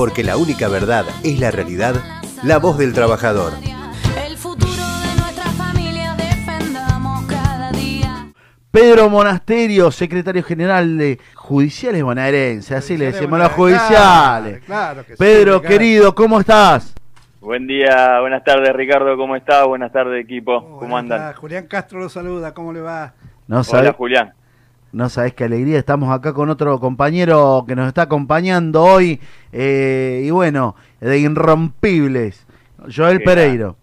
porque la única verdad es la realidad, la voz del trabajador. El futuro de nuestra familia defendamos cada día. Pedro Monasterio, secretario general de Judiciales Bonaerense, así le decimos a los judiciales. Claro que sí, Pedro, querido, ¿cómo estás? Buen día, buenas tardes Ricardo, ¿cómo estás? Buenas tardes equipo, Oh, ¿cómo andan? tardes. Julián Castro lo saluda, ¿cómo le va? No Hola Julián. No sabes qué alegría, estamos acá con otro compañero que nos está acompañando hoy, eh, y bueno, de Irrompibles, Joel Pereiro.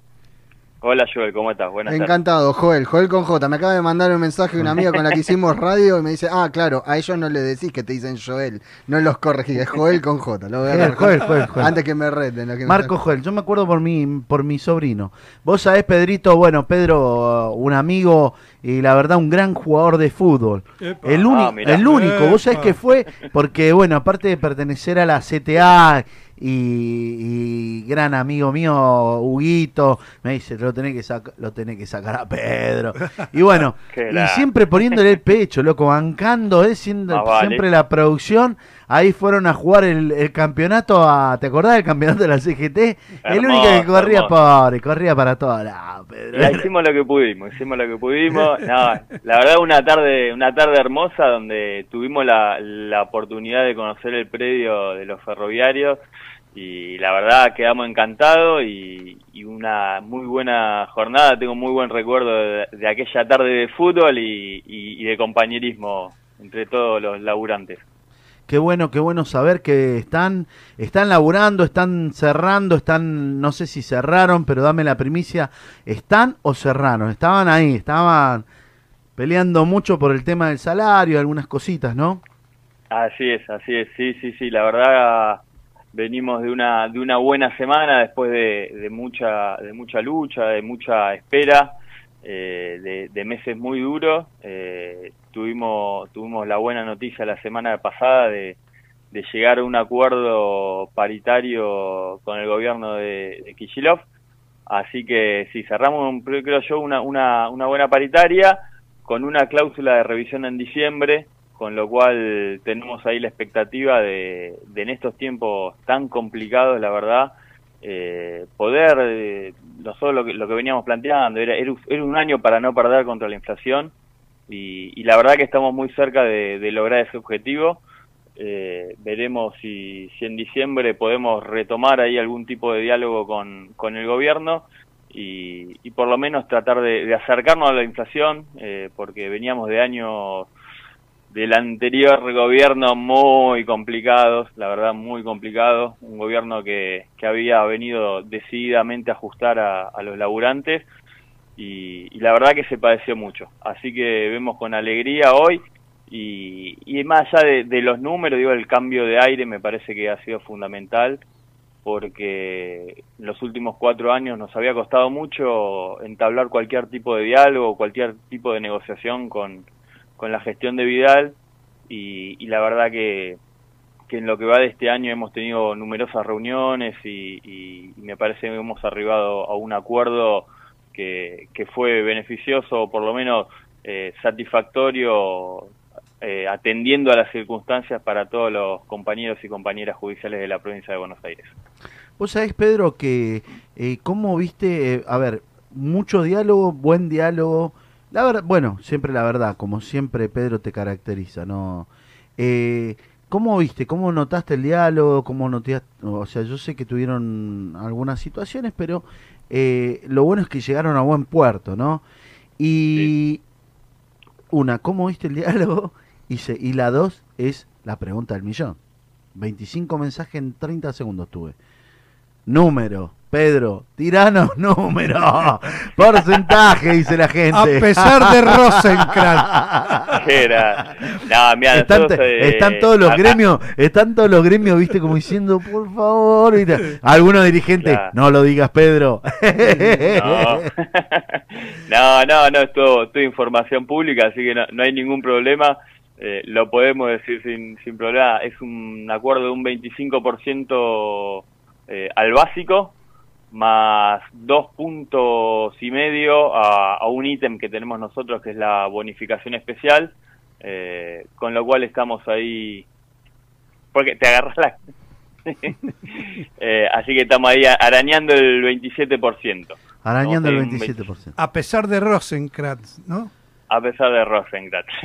Hola Joel, ¿cómo estás? Buenas tardes. Encantado, Joel, Joel con J. Me acaba de mandar un mensaje de una amiga con la que hicimos radio y me dice, ah, claro, a ellos no le decís que te dicen Joel, no los corregís, es Joel con J. Lo voy a Joel, corregir. Joel, Joel, Joel. Antes que me reten. lo que me- Marco Joel, yo me acuerdo por mi, por mi sobrino. Vos sabés, Pedrito, bueno, Pedro, un amigo y la verdad un gran jugador de fútbol. Epa. El, Ah, el único, vos sabés que fue, porque bueno, aparte de pertenecer a la CTA y, y gran amigo mío, Huguito, me dice, lo tenés que, saca- lo tenés que sacar a Pedro. Y bueno, y siempre poniéndole el pecho, loco, bancando, eh, siendo vale. siempre la producción. Ahí fueron a jugar el, el campeonato, a, ¿te acordás del campeonato de la CGT? el único que corría hermoso. pobre, corría para todos lados, Pedro. Ya hicimos lo que pudimos, hicimos lo que pudimos. No, la verdad una tarde, una tarde hermosa donde tuvimos la, la oportunidad de conocer el predio de los ferroviarios y la verdad quedamos encantados y, y una muy buena jornada. Tengo muy buen recuerdo de, de aquella tarde de fútbol y, y- y de compañerismo entre todos los laburantes. Qué bueno, qué bueno saber que están, están laburando, están cerrando, están, no sé si cerraron, pero dame la primicia, ¿están o cerraron? Estaban ahí, estaban peleando mucho por el tema del salario, algunas cositas, ¿no? Así es, así es, sí, sí, sí, la verdad venimos de una de una buena semana después de, de mucha de mucha lucha, de mucha espera, eh, de, de meses muy duros. Eh, tuvimos tuvimos la buena noticia la semana pasada de, de llegar a un acuerdo paritario con el gobierno de, de. Así que sí, cerramos, un- creo yo, una, una, una buena paritaria con una cláusula de revisión en diciembre, con lo cual tenemos ahí la expectativa de, de en estos tiempos tan complicados, la verdad, eh, poder, eh, nosotros lo que, lo que veníamos planteando, era, era, un- año para no perder contra la inflación y, y la verdad que estamos muy cerca de, lograr ese objetivo. Eh, veremos si, si en diciembre podemos retomar ahí algún tipo de diálogo con, con el gobierno y, y por lo menos tratar de, de acercarnos a la inflación, eh, porque veníamos de años del anterior gobierno muy complicados, la verdad muy complicados, un gobierno que, que había venido decididamente a ajustar a, los laburantes y, la verdad que se padeció mucho. Así que vemos con alegría hoy y, y más allá de, de los números, digo, el cambio de aire me parece que ha sido fundamental porque en los últimos cuatro años nos había costado mucho entablar cualquier tipo de diálogo, cualquier tipo de negociación con, con la gestión de Vidal y, y la verdad que, que en lo que va de este año hemos tenido numerosas reuniones y, y- me parece que hemos arribado a un acuerdo que, que fue beneficioso o por lo menos eh, satisfactorio eh, atendiendo a las circunstancias para todos los compañeros y compañeras judiciales de la provincia de Buenos Aires. Vos sabés, Pedro, que eh, cómo viste, eh, a ver, mucho diálogo, buen diálogo, la verdad, bueno, siempre la verdad, como siempre Pedro te caracteriza, ¿no? Eh, ¿Cómo viste, cómo notaste el diálogo, cómo notaste, o sea, yo sé que tuvieron algunas situaciones, pero eh, lo bueno es que llegaron a buen puerto, ¿no? Y una, ¿cómo viste el diálogo? Y, se- y la dos es la pregunta del millón. 25 mensajes en 30 segundos tuve. Número, Pedro, tiranos número. Porcentaje, dice la gente. A pesar de Rosenkrantz. Era, no, mirá, Están, nosotros, eh, están todos los acá- gremios, están todos los gremios, viste, como diciendo, por favor, ¿viste? algunos dirigentes, Claro. no lo digas, Pedro. No, no, no, no, es todo, todo información pública, así que no, no hay ningún problema. Eh, lo podemos decir sin, sin problema. Es un acuerdo de un 25% eh, al básico, más dos puntos y medio a, a un ítem que tenemos nosotros, que es la bonificación especial, eh, con lo cual estamos ahí. Porque te agarras la. Eh, así que estamos ahí arañando el 27%. Arañando el Vamos a ir un 27%. A pesar de Rosenkrantz, ¿no? A pesar de Rosenkrantz.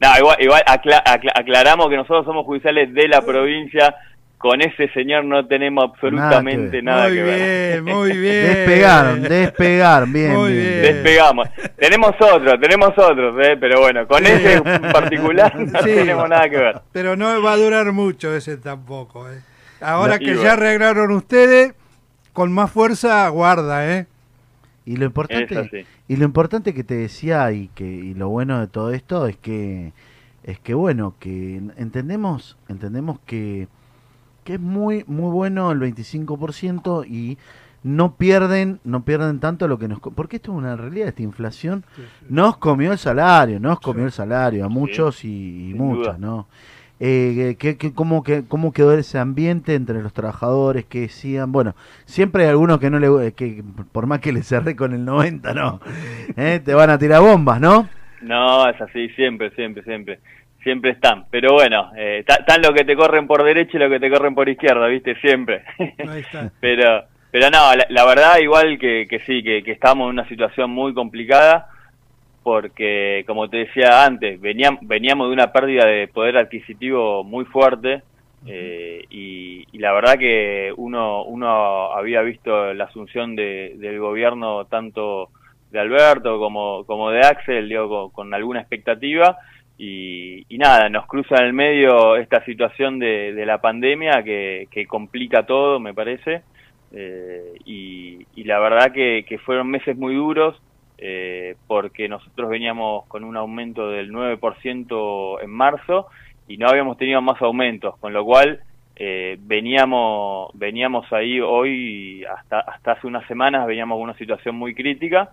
no, igual, igual acla- acla- aclaramos que nosotros somos judiciales de la provincia. Con ese señor no tenemos absolutamente nada muy que ver. bien, muy bien. Despegaron, despegaron, bien, Muy bien. bien. Despegamos. tenemos otros, tenemos otros, ¿eh? pero bueno, con ese en particular no Sí. tenemos nada que ver. Pero no va a durar mucho ese tampoco, ¿eh? Ahora No, que ya arreglaron ustedes, con más fuerza, guarda, ¿eh? Y lo importante, y lo importante que te decía y que y lo bueno de todo esto es que es que bueno, que entendemos, entendemos que que es muy muy bueno el 25% y no pierden, no pierden tanto lo que nos porque esto es una realidad, esta inflación nos comió el salario, nos comió el salario a muchos y, muchas, duda. ¿no? Eh, ¿qué- qué- cómo, que- ¿Cómo quedó ese ambiente entre los trabajadores que decían? Bueno, siempre hay algunos que no le que por más que le cerré con el 90, ¿no? Eh, Te van a tirar bombas, ¿no? No, es así, siempre, siempre, siempre. Siempre están. Pero bueno, eh, está- están los que te corren por derecha y los que te corren por izquierda, ¿viste? Siempre. Ahí está. pero pero no, la, la verdad igual que, que sí, que, que estamos en una situación muy complicada porque, como te decía antes, veníamos, veníamos de una pérdida de poder adquisitivo muy fuerte eh, y, y la verdad que uno, uno había visto la asunción de, del gobierno tanto de Alberto como, como de Axel, digo, con, con alguna expectativa y, nada, nos cruza en el medio esta situación de, de la pandemia que, que complica todo, me parece, eh, y, y la verdad que, que fueron meses muy duros eh, porque nosotros veníamos con un aumento del 9% en marzo y no habíamos tenido más aumentos, con lo cual eh, veníamos veníamos ahí hoy hasta hasta hace unas semanas veníamos con una situación muy crítica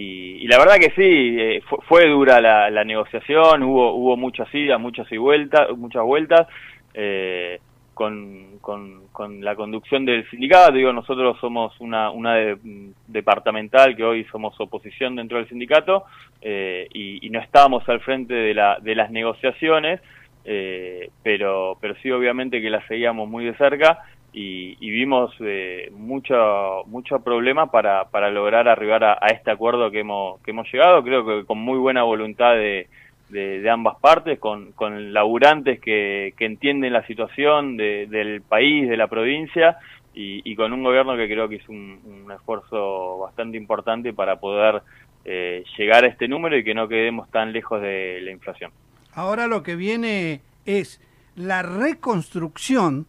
y, y la verdad que sí eh, fue, fue dura la, la negociación hubo hubo muchas idas muchas y vueltas muchas vueltas eh, con, con, con la conducción del sindicato. Digo nosotros somos una una de- departamental que hoy somos oposición dentro del sindicato eh, y, y no estábamos al frente de la de las negociaciones eh, pero pero sí obviamente que la seguíamos muy de cerca y, vimos eh, mucho mucho problema para, para lograr arribar a, este acuerdo que hemos que hemos llegado. Creo que con muy buena voluntad de, de, de ambas partes con, con laburantes que, que entienden la situación de- del país de la provincia y, y con un gobierno que creo que hizo un, un esfuerzo bastante importante para poder eh, llegar a este número y que no quedemos tan lejos de la inflación. Ahora lo que viene es la reconstrucción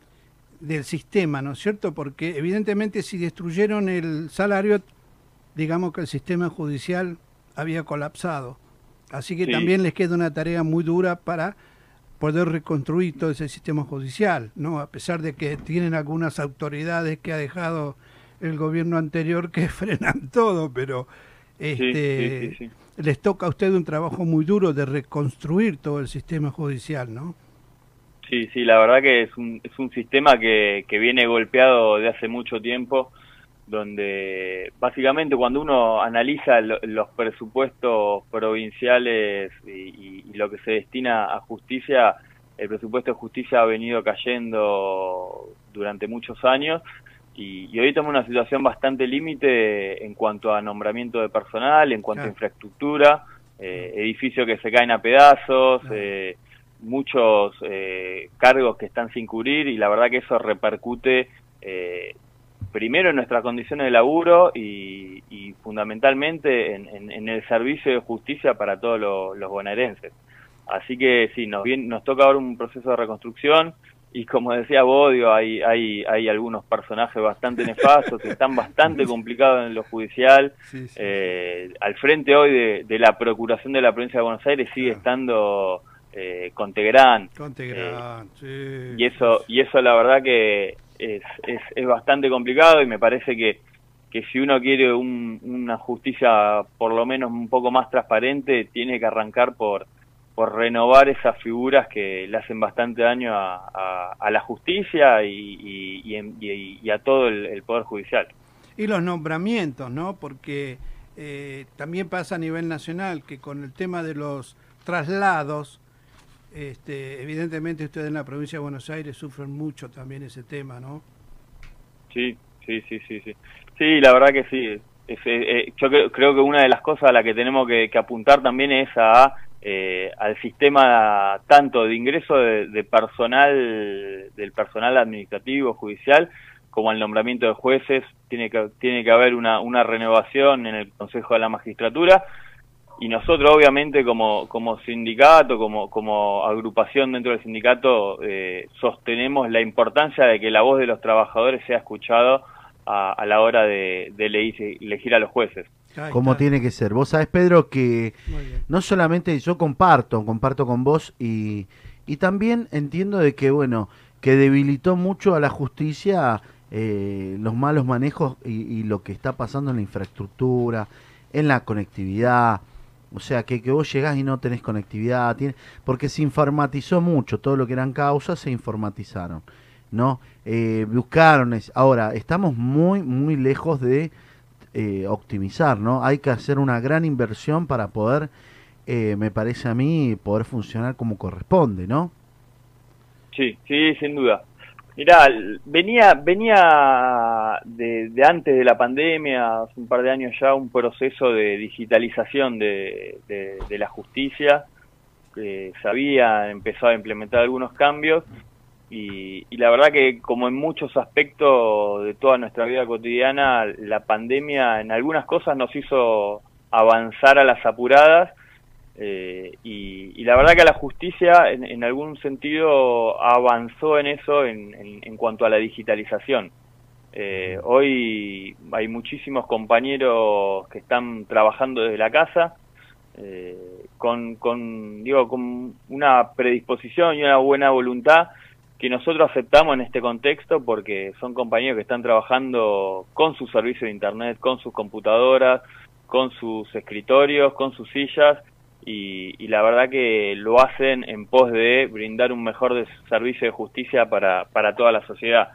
del sistema, ¿no es cierto? Porque evidentemente si destruyeron el salario, digamos que el sistema judicial había colapsado. Así que Sí. también les queda una tarea muy dura para poder reconstruir todo ese sistema judicial, ¿no? A pesar de que tienen algunas autoridades que ha dejado el gobierno anterior que frenan todo, pero este, sí, sí, sí. les toca a usted un trabajo muy duro de reconstruir todo el sistema judicial, ¿no? Sí, sí, la verdad que es un, es un sistema que, que viene golpeado de hace mucho tiempo, donde básicamente cuando uno analiza lo- los presupuestos provinciales y, y- y lo que se destina a justicia, el presupuesto de justicia ha venido cayendo durante muchos años y, y hoy estamos en una situación bastante límite en cuanto a nombramiento de personal, en cuanto Claro. a infraestructura, eh, edificios que se caen a pedazos, Claro. eh, muchos eh, cargos que están sin cubrir y la verdad que eso repercute eh, primero en nuestras condiciones de laburo y, y fundamentalmente en, en- en el servicio de justicia para todos los, los bonaerenses. Así que sí, nos, viene- nos toca ahora un proceso de reconstrucción y como decía vos, digo, hay, hay, hay algunos personajes bastante nefastos que están bastante complicados en lo judicial. Sí, sí. Eh, al frente hoy de, de la Procuración de la Provincia de Buenos Aires sigue estando eh, Contegrán. Contegrán, sí. Y eso, y eso la verdad que es, es, es bastante complicado y me parece que, que si uno quiere un- una justicia por lo menos un poco más transparente, tiene que arrancar por, por renovar esas figuras que le hacen bastante daño a, a- a la justicia y, y- y en- y- y a todo el, el Poder Judicial. Y los nombramientos, ¿no? Porque eh, también pasa a nivel nacional que con el tema de los traslados, Este, evidentemente ustedes en la provincia de Buenos Aires sufren mucho también ese tema, ¿no? Sí, sí, sí, sí, sí. Sí, la verdad que sí. Es, eh, eh, yo creo, creo que una de las cosas a la que tenemos que, apuntar también es a eh, al sistema tanto de ingreso de personal del personal administrativo judicial como al nombramiento de jueces tiene que tiene que haber una, una renovación en el Consejo de la Magistratura y nosotros obviamente como, como sindicato, como, como agrupación dentro del sindicato, eh, sostenemos la importancia de que la voz de los trabajadores sea escuchada a, a la hora de, de elegir, elegir a los jueces. Ahí Como tiene que ser. Vos sabés, Pedro, que no solamente yo comparto, comparto con vos y, y también entiendo de que, bueno, que debilitó mucho a la justicia eh, los malos manejos y, y lo que está pasando en la infraestructura, en la conectividad. O sea, que, que vos llegás y no tenés conectividad, tiene, porque se informatizó mucho, todo lo que eran causas se informatizaron, ¿no? Eh, buscaron, es- ahora, estamos muy, muy lejos de eh, optimizar, ¿no? Hay que hacer una gran inversión para poder, eh, me parece a mí, poder funcionar como corresponde, ¿no? Sí, sí, sin duda. Mirá, venía, venía de, de antes de la pandemia, hace un par de años ya, un proceso de digitalización de, de- de la justicia, que se había empezado a implementar algunos cambios y, y la verdad que como en muchos aspectos de toda nuestra vida cotidiana, la pandemia en algunas cosas nos hizo avanzar a las apuradas eh, y, y la verdad que la justicia en, en algún sentido avanzó en eso en, en- en cuanto a la digitalización. Eh, hoy hay muchísimos compañeros que están trabajando desde la casa eh, con, con, digo, con una predisposición y una buena voluntad que nosotros aceptamos en este contexto porque son compañeros que están trabajando con su servicio de internet, con sus computadoras, con sus escritorios, con sus sillas y, y la verdad que lo hacen en pos de brindar un mejor des- servicio de justicia para, para toda la sociedad.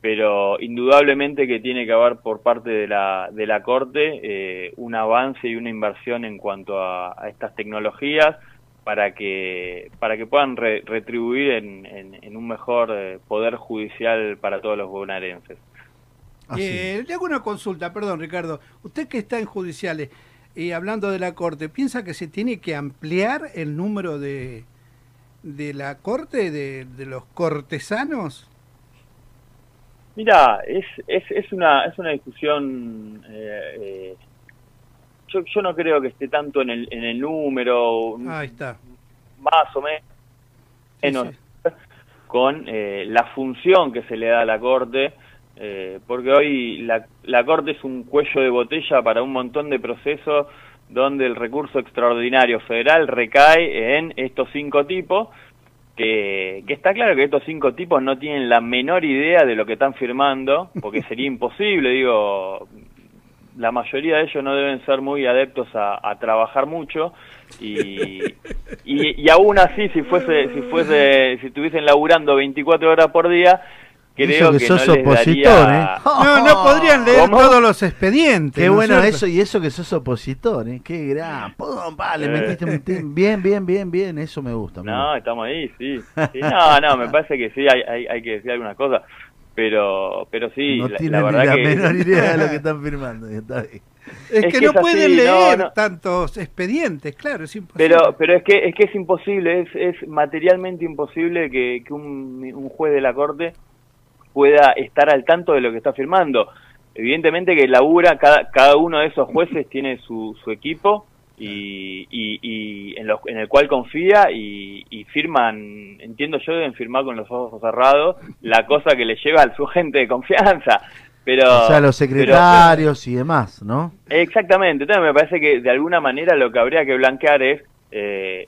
Pero indudablemente que tiene que haber por parte de la, de la Corte eh, un avance y una inversión en cuanto a, a estas tecnologías para que, para que puedan re- retribuir en, en- en un mejor eh, poder judicial para todos los bonaerenses. Eh, le hago una consulta, perdón Ricardo. Usted que está en judiciales y hablando de la Corte, ¿piensa que se tiene que ampliar el número de, de la Corte, de, de los cortesanos? Mira, es, es, es, una, es una discusión. eh, eh, yo, yo no creo que esté tanto en el, en el número, Ahí está. más o menos, Sí, con eh, la función que se le da a la Corte, eh, porque hoy la, la Corte es un cuello de botella para un montón de procesos donde el recurso extraordinario federal recae en estos cinco tipos, que, que está claro que estos cinco tipos no tienen la menor idea de lo que están firmando, porque sería imposible, digo, la mayoría de ellos no deben ser muy adeptos a, a trabajar mucho y, y, y aún así si fuese si fuese si estuviesen laburando 24 horas por día creo Eso que que, sos no les opositor, daría- ¿eh? No, no podrían leer ¿Cómo? todos los expedientes. Qué ¿no es bueno cierto? eso, y eso que sos opositor, ¿eh? Qué gran. Pum, pa, le Eh. metiste un bien, bien, bien, bien, eso me gusta. no estamos ahí sí, Sí, no no me parece que sí hay, hay, hay que decir algunas cosas pero pero sí no la, tienen la ni verdad la que menor idea de lo que están firmando. está bien. Es, Es que, que no así, pueden no, leer no. tantos expedientes, claro, es imposible. Pero, pero es que es que es imposible, es, es materialmente imposible que, que un, un juez de la corte pueda estar al tanto de lo que está firmando. Evidentemente que labura, cada, cada uno de esos jueces tiene su, su equipo y, y, y en, los- en el cual confía y, y firman, entiendo yo, deben firmar con los ojos cerrados la cosa que le lleva a su gente de confianza. Pero, o sea, los pero- secretarios y demás, ¿no? Exactamente, entonces me parece que de alguna manera lo que habría que blanquear es, eh,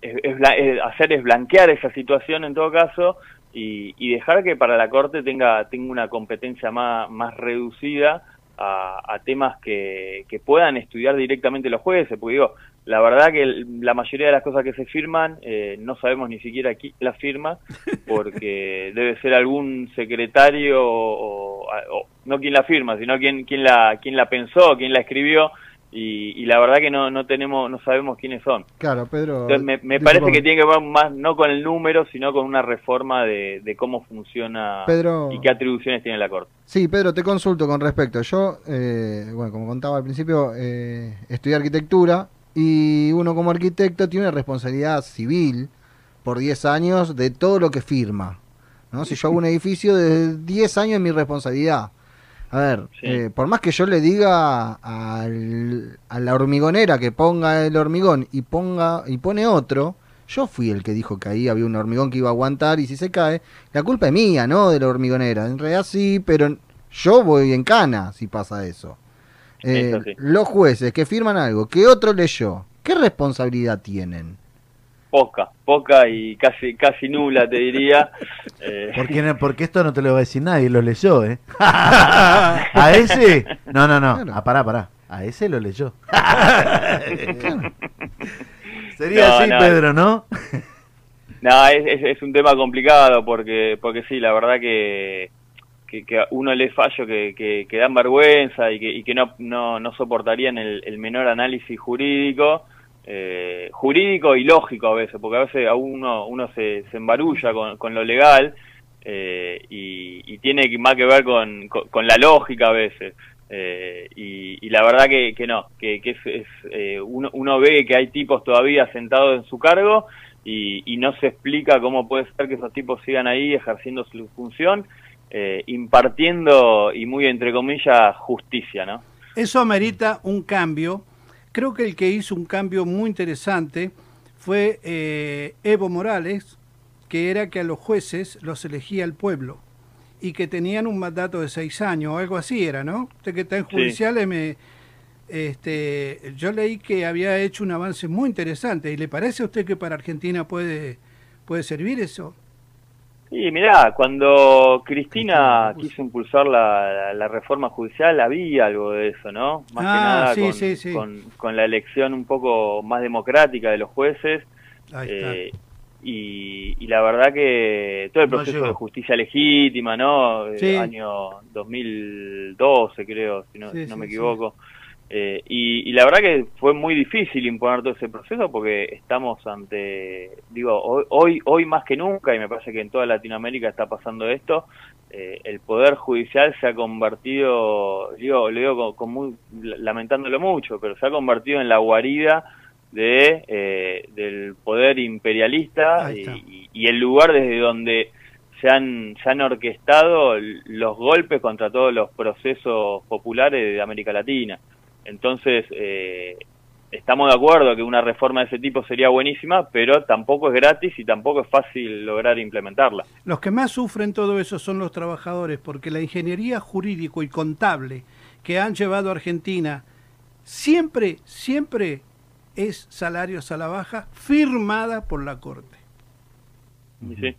es- es hacer es blanquear esa situación en todo caso y, y dejar que para la Corte tenga, tenga una competencia más, más reducida a, a temas que, que puedan estudiar directamente los jueces, porque digo, la verdad que la mayoría de las cosas que se firman eh, no sabemos ni siquiera quién las firma, porque debe ser algún secretario o, o- o- no quien la firma, sino quien, quien, la, quien la pensó, quien la escribió, y, y la verdad que no, no tenemos, no sabemos quiénes son. Claro, Pedro. Entonces me, me parece que tiene que ver más no con el número, sino con una reforma de, de cómo funciona Pedro- y qué atribuciones tiene la Corte. Sí, Pedro, te consulto con respecto. Yo, eh, bueno, como contaba al principio, eh, estudié arquitectura y uno como arquitecto tiene una responsabilidad civil por 10 años de todo lo que firma. ¿no? Si yo hago un edificio, de 10 años es mi responsabilidad. A ver, Sí. eh, por más que yo le diga al- a la hormigonera que ponga el hormigón y ponga y pone otro, yo fui el que dijo que ahí había un hormigón que iba a aguantar y si se cae, la culpa es mía, ¿no? De la hormigonera. En realidad sí, pero yo voy en cana si pasa eso. Eh, Eso sí. Los jueces que firman algo que otro leyó, ¿qué responsabilidad tienen? Poca, poca y casi casi nula, te diría. Eh, Porque, no- porque esto no te lo va a decir nadie, lo leyó, ¿eh? ¿A ese? No, no, no. Ah, pará, pará. A ese lo leyó. Sería No, así, no. Pedro, ¿no? No, es, es, es un tema complicado porque porque sí, la verdad que, que, que uno lee fallos que, que, que dan vergüenza y que, y que no, no, no soportarían el, el menor análisis jurídico, eh, jurídico y lógico a veces, porque a veces a uno, uno se, se embarulla con, con lo legal eh, y, y tiene más que ver con, con, con la lógica a veces. Eh, y, y la verdad que, que no, que, que es, es, eh, uno, uno ve que hay tipos todavía sentados en su cargo y, y no se explica cómo puede ser que esos tipos sigan ahí ejerciendo su función, eh, impartiendo y muy entre comillas justicia, ¿no? Eso amerita un cambio. Creo que el que hizo un cambio muy interesante fue eh, Evo Morales, que era que a los jueces los elegía el pueblo y que tenían un mandato de seis años o algo así era, ¿no? Usted que está en Sí. judiciales me... Este, yo leí que había hecho un avance muy interesante. ¿Y le parece a usted que para Argentina puede, puede servir eso? Y mirá, cuando Cristina quiso impulsar la, la- reforma judicial había algo de eso, ¿no? Más que Ah, nada sí, con, sí, sí. Con, con la elección un poco más democrática de los jueces. Ahí está. eh, y, y la verdad que todo el proceso de justicia legítima, ¿no? Eh. Año 2012, creo, si no, si no sí, me equivoco. Eh, y, y la verdad que fue muy difícil imponer todo ese proceso porque estamos ante, digo, hoy, hoy, hoy más que nunca, y me parece que en toda Latinoamérica está pasando esto, eh, el Poder Judicial se ha convertido, digo, lo digo con, con muy, lamentándolo mucho, pero se ha convertido en la guarida de, eh, del poder imperialista y, y- el lugar desde donde se han, se han orquestado los golpes contra todos los procesos populares de América Latina. Entonces, eh, estamos de acuerdo que una reforma de ese tipo sería buenísima, pero tampoco es gratis y tampoco es fácil lograr implementarla. Los que más sufren todo eso son los trabajadores, porque la ingeniería jurídico y contable que han llevado a Argentina siempre, siempre es salarios a la baja firmada por la Corte. Sí,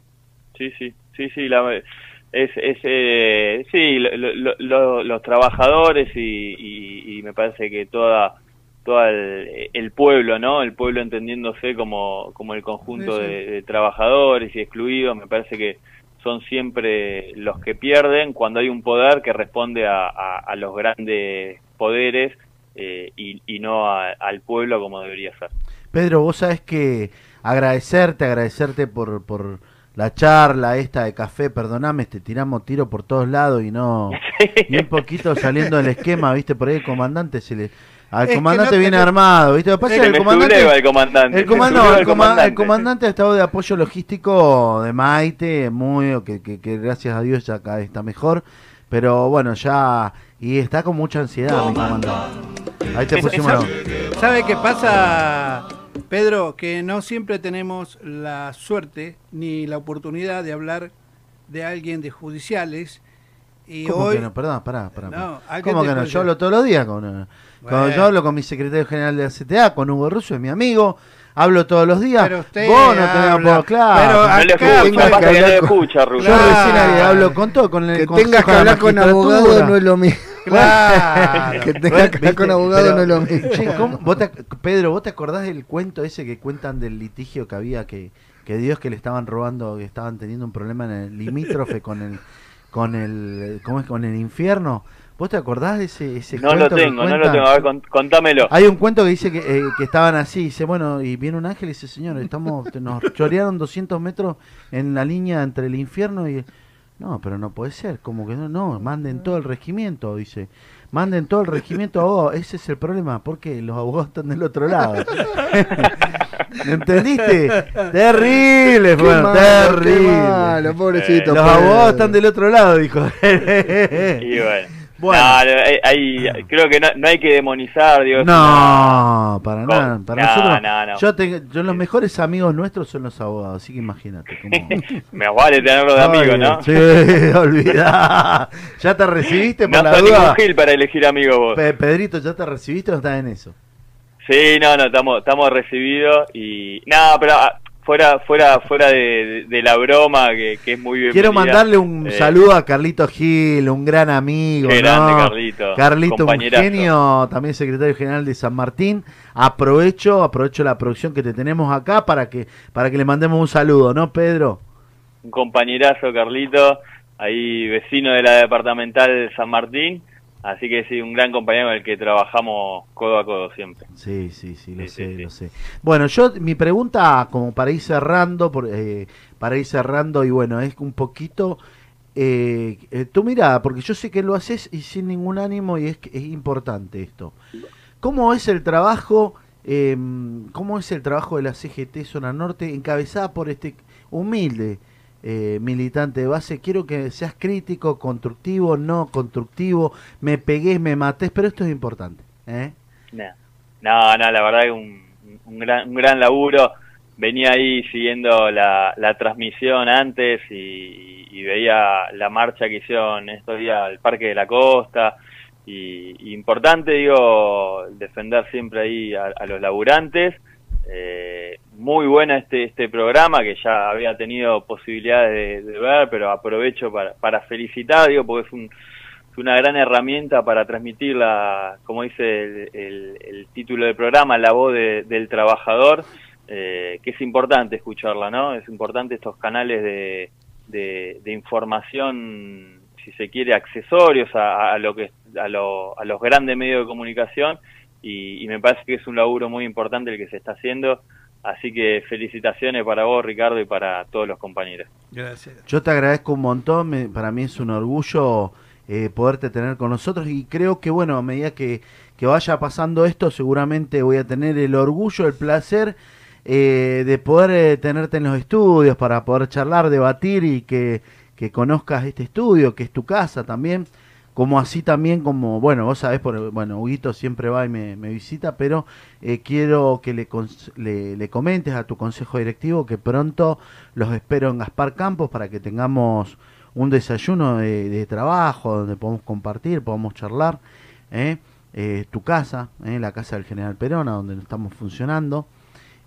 sí, sí, sí, sí, la, es, es eh, sí, lo- lo- lo- los trabajadores y, y- y me parece que toda toda el, el pueblo, ¿no? El pueblo entendiéndose como, como el conjunto Sí, sí. De, de trabajadores y excluidos, me parece que son siempre los que pierden cuando hay un poder que responde a, a- a los grandes poderes eh, y, y no a- al pueblo como debería ser. Pedro, vos sabés que agradecerte, agradecerte por, por la charla esta de café, perdoname, te tiramos tiro por todos lados y no... Y un poquito saliendo del esquema, viste, por ahí el comandante se le... Al Es comandante no te- viene armado, viste, lo pasa es me el comandante... el comandante. El, se comando- subleva el, el coma- el comandante. ha estado de apoyo logístico de Maite, muy que, que, que gracias a Dios ya vez está mejor, pero bueno, ya y está con mucha ansiedad mi comandante. Ahí te pusimos la- ¿Sabe qué pasa, Pedro? Que no siempre tenemos la suerte ni la oportunidad de hablar de alguien de judiciales. Y ¿Cómo hoy, que no? Perdón, pará, pará. No, ¿Cómo que no? Yo hablo todos los días con... eh, Cuando Bueno. yo hablo con mi secretario general de la CTA, con Hugo Russo, es mi amigo, hablo todos los días. Pero usted Vos no tenés por claro. pero No le acá escucha, que no le escucha, Rubén. Yo Claro. recién hablo con todo, con el Que tengas que hablar con abogado no es lo mismo. Claro. que tengas que hablar con ¿Viste? abogado Pero, no es lo mismo. che, ¿cómo- vos te- Pedro, ¿vos te acordás del cuento ese que cuentan del litigio que había que, que Dios que le estaban robando, que estaban teniendo un problema en el limítrofe con el con el ¿cómo es? con el infierno? ¿Vos te acordás de ese, ese No lo cuento que tengo, no lo tengo. A ver, con- contámelo. Hay un cuento que dice que, eh, que estaban así, dice, bueno, y viene un ángel y dice, señor, estamos, nos chorearon 200 metros en la línea entre el infierno y... No, pero no puede ser, como que no, no, manden todo el regimiento, dice. Manden todo el regimiento a abogados. Ese es el problema, porque los abogados están del otro lado. ¿Entendiste? Terrible, Qué bueno, malo, terrible. qué malo, pobrecito. Los abogados están del otro lado, dijo. Y bueno. Bueno. No, hay- hay- creo que no, no hay que demonizar, digo. No, para ¿Cómo? nada. Para No, nosotros, no, no. Yo, te- yo los mejores amigos nuestros son los abogados, así que imagínate. cómo- una- Me vale tenerlo de amigo, Ay, ¿no? Sí, olvidá. ¿Ya te recibiste por No la duda? gil para elegir amigo vos. Pe- Pedrito, ¿ya te recibiste o estás en eso? Sí, no, no, estamos estamos recibidos y... No, pero ah, fuera fuera fuera de, de la broma, que, que es muy bien. Quiero mandarle un saludo a Carlito Gil, un gran amigo. Qué ¿no? grande, Carlito. Carlito, un genio, también secretario general de San Martín. Aprovecho, aprovecho la producción que te tenemos acá para que, para que le mandemos un saludo, ¿no, Pedro? Un compañerazo, Carlito, ahí vecino de la departamental de San Martín. Así que sí, un gran compañero con el que trabajamos codo a codo siempre. Sí, sí, sí, lo Sí, sé, sí, sí. lo sé. Bueno, yo, mi pregunta, como para ir cerrando, por, eh, para ir cerrando, y bueno, es un poquito, eh, eh, tú mira, porque yo sé que lo haces y sin ningún ánimo, y es, es importante esto. ¿Cómo es el trabajo, eh, cómo es el trabajo de la CGT Zona Norte, encabezada por este humilde eh, militante de base? Quiero que seas crítico, constructivo, no constructivo, me pegues, me mates, pero esto es importante, ¿eh? No, no, la verdad que un, un, gran, un gran laburo. Venía ahí siguiendo la, la transmisión antes y, veía la marcha que hicieron estos días al Parque de la Costa. Y importante, digo, defender siempre ahí a, a los laburantes. Eh, muy buena este, este programa que ya había tenido posibilidades de, ver, pero aprovecho para, para felicitar, digo, porque es un, una gran herramienta para transmitir la, como dice el, el- el título del programa, la voz de- del trabajador, eh, que es importante escucharla, ¿no? Es importante estos canales de, de, de información, si se quiere, accesorios a, a lo que a, lo- a los grandes medios de comunicación y, y me parece que es un laburo muy importante el que se está haciendo. Así que felicitaciones para vos, Ricardo, y para todos los compañeros. Gracias. Yo te agradezco un montón, me- para mí es un orgullo eh, poderte tener con nosotros y creo que bueno, a medida que, que vaya pasando esto, seguramente voy a tener el orgullo, el placer eh, de poder eh, tenerte en los estudios para poder charlar, debatir y que, que conozcas este estudio, que es tu casa también, como así también como, bueno, vos sabés, por, bueno, Huguito siempre va y me, me visita, pero eh, quiero que le, le, le comentes a tu consejo directivo que pronto los espero en Gaspar Campos para que tengamos un desayuno de, de trabajo donde podamos compartir, podamos charlar. ¿eh? Eh, tu casa, ¿eh? la casa del General Perona, donde estamos funcionando.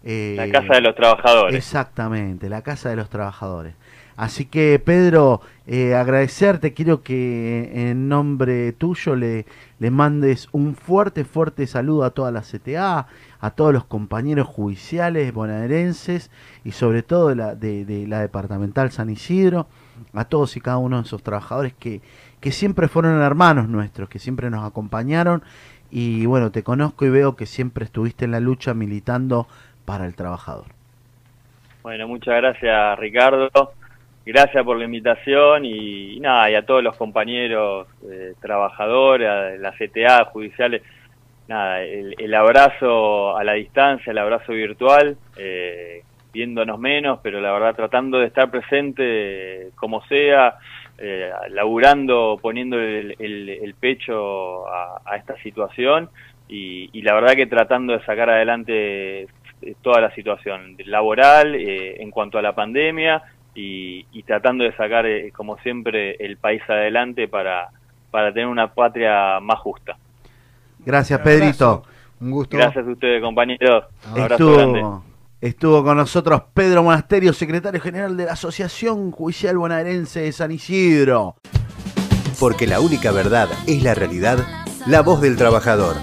La Casa de los Trabajadores. Exactamente, la casa de los trabajadores. Así que Pedro, eh, agradecerte, quiero que en nombre tuyo le, le mandes un fuerte, fuerte saludo a toda la CTA, a todos los compañeros judiciales bonaerenses y sobre todo de la, de, la departamental San Isidro, a todos y cada uno de esos trabajadores que, que siempre fueron hermanos nuestros, que siempre nos acompañaron. Y bueno, te conozco y veo que siempre estuviste en la lucha militando para el trabajador. Bueno, muchas gracias Ricardo, gracias por la invitación y, nada, y a todos los compañeros eh, trabajadores, a la CTA, judiciales, nada, el, el abrazo a la distancia, el abrazo virtual, eh, viéndonos menos, pero la verdad tratando de estar presente eh, como sea, eh, laburando, poniendo el pecho a, a esta situación y, y la verdad que tratando de sacar adelante eh, toda la situación laboral eh, en cuanto a la pandemia y, y tratando de sacar, eh, como siempre, el país adelante para, para tener una patria más justa. Gracias. Pedrito. Un gusto. Gracias a ustedes, compañeros. Un abrazo grande. Estuvo, estuvo con nosotros Pedro Monasterio, secretario general de la Asociación Judicial Bonaerense de San Isidro. Porque la única verdad es la realidad, la voz del trabajador.